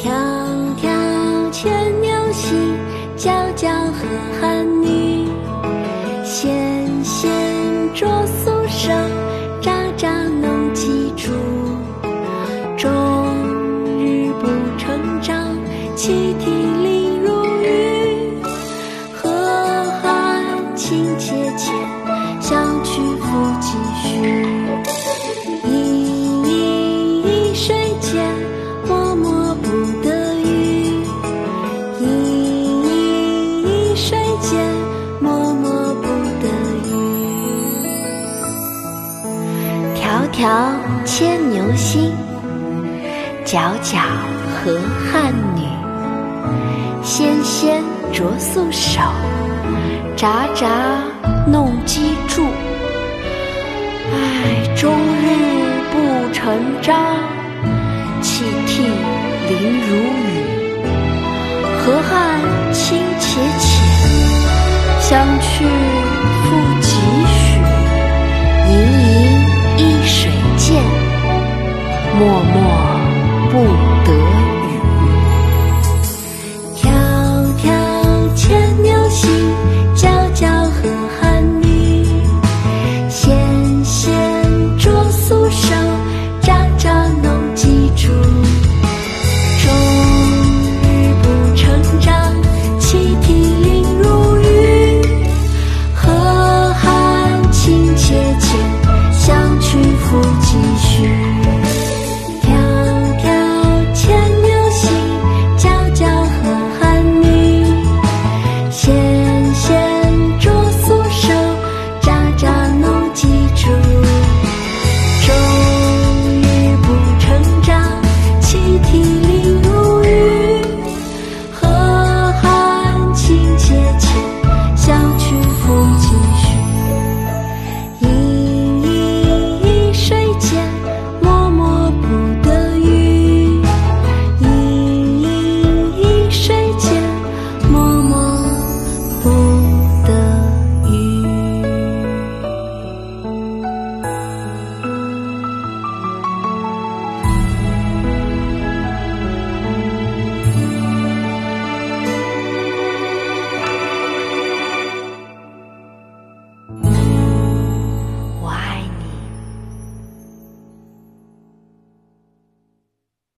跳。牵牛星皎皎河汉女。纤纤擢素手札札弄机杼唉终日不成章泣涕零如雨。河汉清且浅